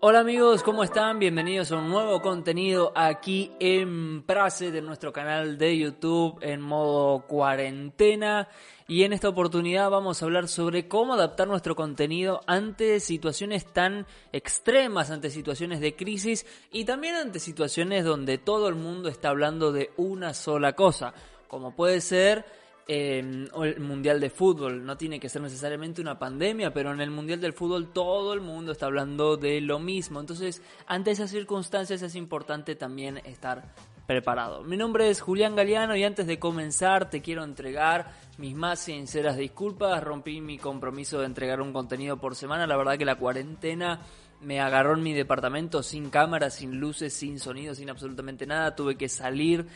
Hola amigos, ¿cómo están? Bienvenidos a un nuevo contenido aquí en Prase de nuestro canal de YouTube en modo cuarentena. Y en esta oportunidad vamos a hablar sobre cómo adaptar nuestro contenido ante situaciones tan extremas, ante situaciones de crisis y también ante situaciones donde todo el mundo está hablando de una sola cosa, como puede ser eh, el Mundial de Fútbol. No tiene que ser necesariamente una pandemia, pero en el Mundial del Fútbol todo el mundo está hablando de lo mismo. Entonces, ante esas circunstancias es importante también estar preparado. Mi nombre es Julián Galeano y antes de comenzar te quiero entregar mis más sinceras disculpas. Rompí mi compromiso de entregar un contenido por semana. La verdad que la cuarentena me agarró en mi departamento sin cámara, sin luces, sin sonido, sin absolutamente nada. Tuve que salir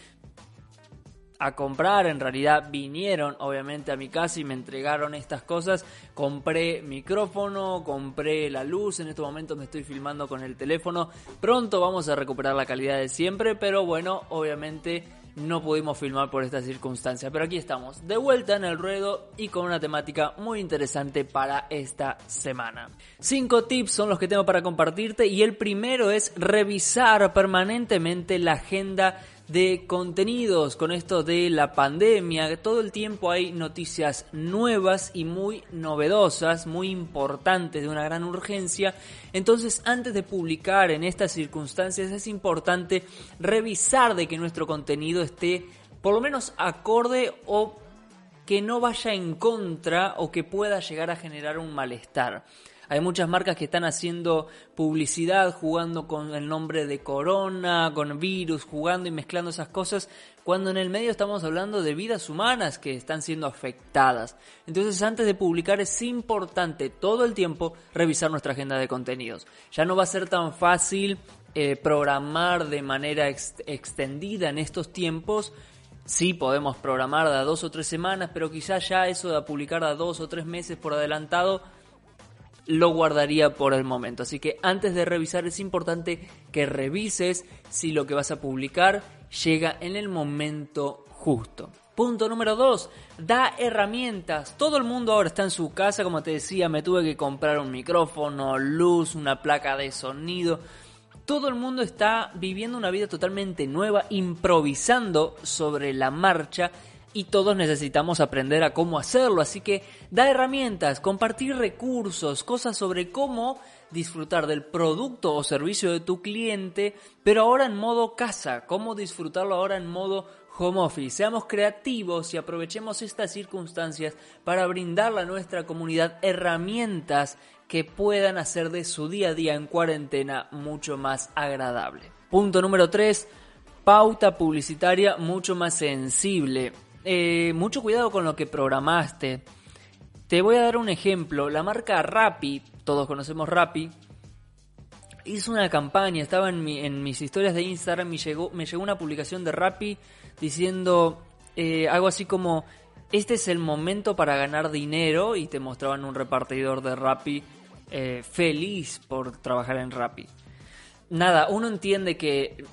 a comprar, en realidad vinieron obviamente a mi casa y me entregaron estas cosas, compré micrófono, compré la luz, en estos momentos me estoy filmando con el teléfono, pronto vamos a recuperar la calidad de siempre, pero bueno, obviamente no pudimos filmar por esta circunstancia, pero aquí estamos, de vuelta en el ruedo y con una temática muy interesante para esta semana. Cinco tips son los que tengo para compartirte y el primero es revisar permanentemente la agenda de contenidos con esto de la pandemia. Todo el tiempo hay noticias nuevas y muy novedosas, muy importantes, de una gran urgencia. Entonces, antes de publicar en estas circunstancias, es importante revisar de que nuestro contenido esté por lo menos acorde o que no vaya en contra o que pueda llegar a generar un malestar. Hay muchas marcas que están haciendo publicidad jugando con el nombre de corona, con virus, jugando y mezclando esas cosas, cuando en el medio estamos hablando de vidas humanas que están siendo afectadas. Entonces antes de publicar es importante todo el tiempo revisar nuestra agenda de contenidos. Ya no va a ser tan fácil eh, programar de manera extendida en estos tiempos Sí podemos programar de a dos o tres semanas, pero quizás ya eso de publicar a dos o tres meses por adelantado lo guardaría por el momento. Así que antes de revisar es importante que revises si lo que vas a publicar llega en el momento justo. Punto número 2, da herramientas. Todo el mundo ahora está en su casa, como te decía, me tuve que comprar un micrófono, luz, una placa de sonido. Todo el mundo está viviendo una vida totalmente nueva, improvisando sobre la marcha y todos necesitamos aprender a cómo hacerlo. Así que da herramientas, compartir recursos, cosas sobre cómo disfrutar del producto o servicio de tu cliente, pero ahora en modo casa, cómo disfrutarlo ahora en modo home office. Seamos creativos y aprovechemos estas circunstancias para brindarle a nuestra comunidad herramientas que puedan hacer de su día a día en cuarentena mucho más agradable. Punto número 3. Pauta publicitaria mucho más sensible. Eh, mucho cuidado con lo que programaste. Te voy a dar un ejemplo. La marca Rappi, todos conocemos Rappi, hizo una campaña, estaba en, en mis historias de Instagram y llegó, me llegó una publicación de Rappi diciendo eh, algo así como, este es el momento para ganar dinero y te mostraban un repartidor de Rappi eh, feliz por trabajar en Rappi. Nada, uno entiende que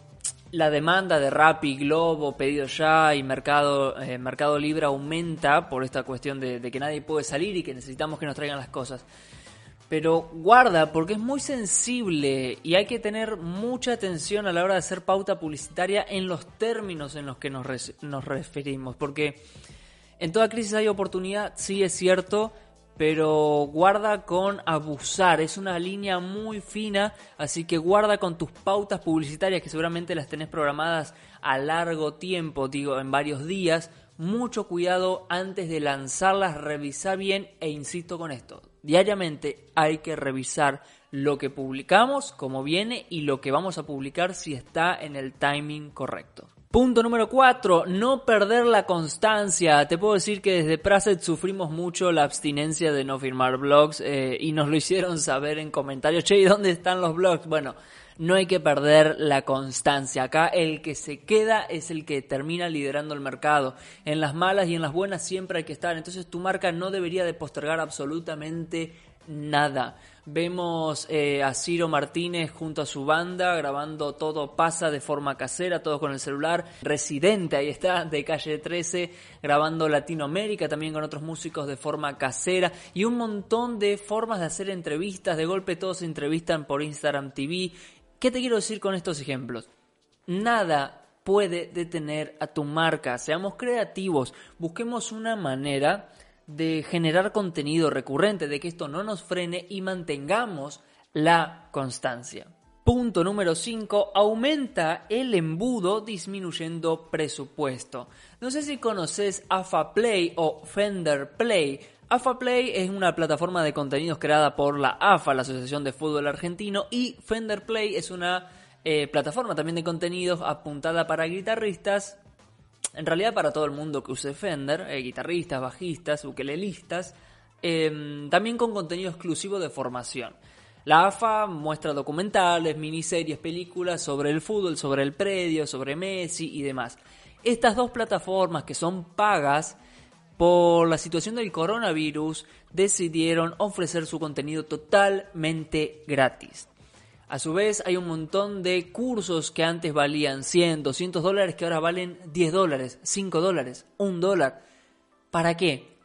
la demanda de Rappi, Globo, Pedido Ya y Mercado, eh, Mercado Libre aumenta por esta cuestión de, de, que nadie puede salir y que necesitamos que nos traigan las cosas. Pero guarda, porque es muy sensible y hay que tener mucha atención a la hora de hacer pauta publicitaria en los términos en los que nos, nos referimos. Porque en toda crisis hay oportunidad, sí es cierto, pero guarda con abusar, es una línea muy fina, así que guarda con tus pautas publicitarias que seguramente las tenés programadas a largo tiempo, digo, en varios días, mucho cuidado antes de lanzarlas, revisa bien e insisto con esto, diariamente hay que revisar lo que publicamos, cómo viene y lo que vamos a publicar si está en el timing correcto. Punto número 4, no perder la constancia. Te puedo decir que desde Praset sufrimos mucho la abstinencia de no firmar blogs eh, y nos lo hicieron saber en comentarios. Che, ¿y dónde están los blogs? Bueno, no hay que perder la constancia. Acá el que se queda es el que termina liderando el mercado. En las malas y en las buenas siempre hay que estar. Entonces tu marca no debería de postergar absolutamente nada. Vemos eh, a Ciro Martínez junto a su banda grabando todo pasa de forma casera, todo con el celular. Residente, ahí está, de calle 13, grabando Latinoamérica también con otros músicos de forma casera. Y un montón de formas de hacer entrevistas. De golpe todos se entrevistan por Instagram TV. ¿Qué te quiero decir con estos ejemplos? Nada puede detener a tu marca. Seamos creativos, busquemos una manera de generar contenido recurrente, de que esto no nos frene y mantengamos la constancia. Punto número 5. Aumenta el embudo disminuyendo presupuesto. No sé si conoces AFA Play o Fender Play. AFA Play es una plataforma de contenidos creada por la AFA, la Asociación de Fútbol Argentino, y Fender Play es una eh, plataforma también de contenidos apuntada para guitarristas en realidad para todo el mundo que use Fender, eh, guitarristas, bajistas, ukelelistas, em, también con contenido exclusivo de formación. La AFA muestra documentales, miniseries, películas sobre el fútbol, sobre el predio, sobre Messi y demás. Estas dos plataformas que son pagas por la situación del coronavirus decidieron ofrecer su contenido totalmente gratis. A su vez, hay un montón de cursos que antes valían 100, 200 dólares que ahora valen 10 dólares, 5 dólares, 1 dólar. ¿Para qué?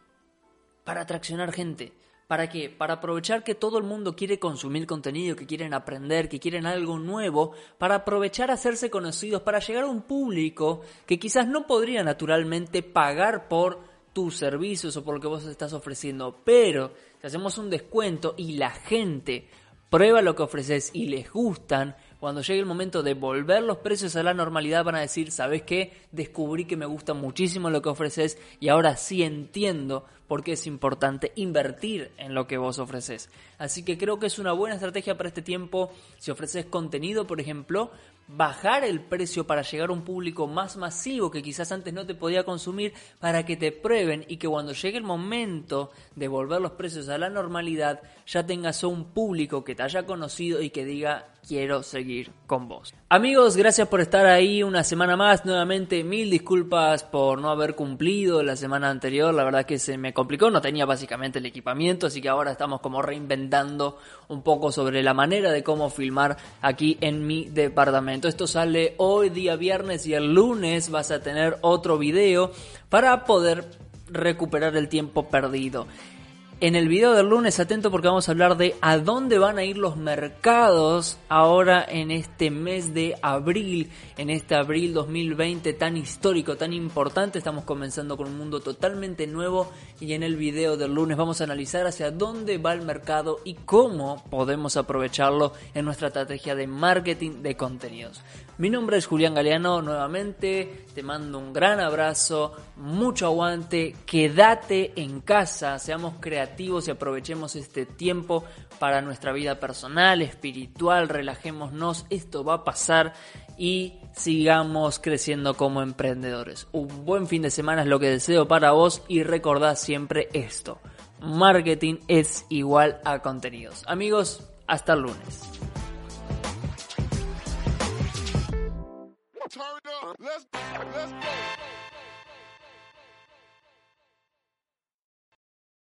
Para atraccionar gente. ¿Para qué? Para aprovechar que todo el mundo quiere consumir contenido, que quieren aprender, que quieren algo nuevo, para aprovechar hacerse conocidos, para llegar a un público que quizás no podría naturalmente pagar por tus servicios o por lo que vos estás ofreciendo, pero si hacemos un descuento y la gente prueba lo que ofreces y les gustan, cuando llegue el momento de volver los precios a la normalidad van a decir, ¿sabes qué? Descubrí que me gusta muchísimo lo que ofreces y ahora sí entiendo por qué es importante invertir en lo que vos ofreces. Así que creo que es una buena estrategia para este tiempo si ofreces contenido, por ejemplo, bajar el precio para llegar a un público más masivo que quizás antes no te podía consumir para que te prueben y que cuando llegue el momento de volver los precios a la normalidad ya tengas un público que te haya conocido y que diga quiero seguir con vos. Amigos, gracias por estar ahí una semana más. Nuevamente mil disculpas por no haber cumplido la semana anterior. La verdad que se me complicó, no tenía básicamente el equipamiento, así que ahora estamos como reinventando un poco sobre la manera de cómo filmar aquí en mi departamento. Esto sale hoy día viernes y el lunes vas a tener otro video para poder recuperar el tiempo perdido. En el video del lunes, atento porque vamos a hablar de a dónde van a ir los mercados ahora en este mes de abril, en este abril 2020 tan histórico, tan importante. Estamos comenzando con un mundo totalmente nuevo y en el video del lunes vamos a analizar hacia dónde va el mercado y cómo podemos aprovecharlo en nuestra estrategia de marketing de contenidos. Mi nombre es Julián Galeano, nuevamente te mando un gran abrazo, mucho aguante, quédate en casa, seamos creativos y aprovechemos este tiempo para nuestra vida personal, espiritual, relajémonos, esto va a pasar y sigamos creciendo como emprendedores. Un buen fin de semana es lo que deseo para vos y recordad siempre esto, marketing es igual a contenidos. Amigos, hasta el lunes.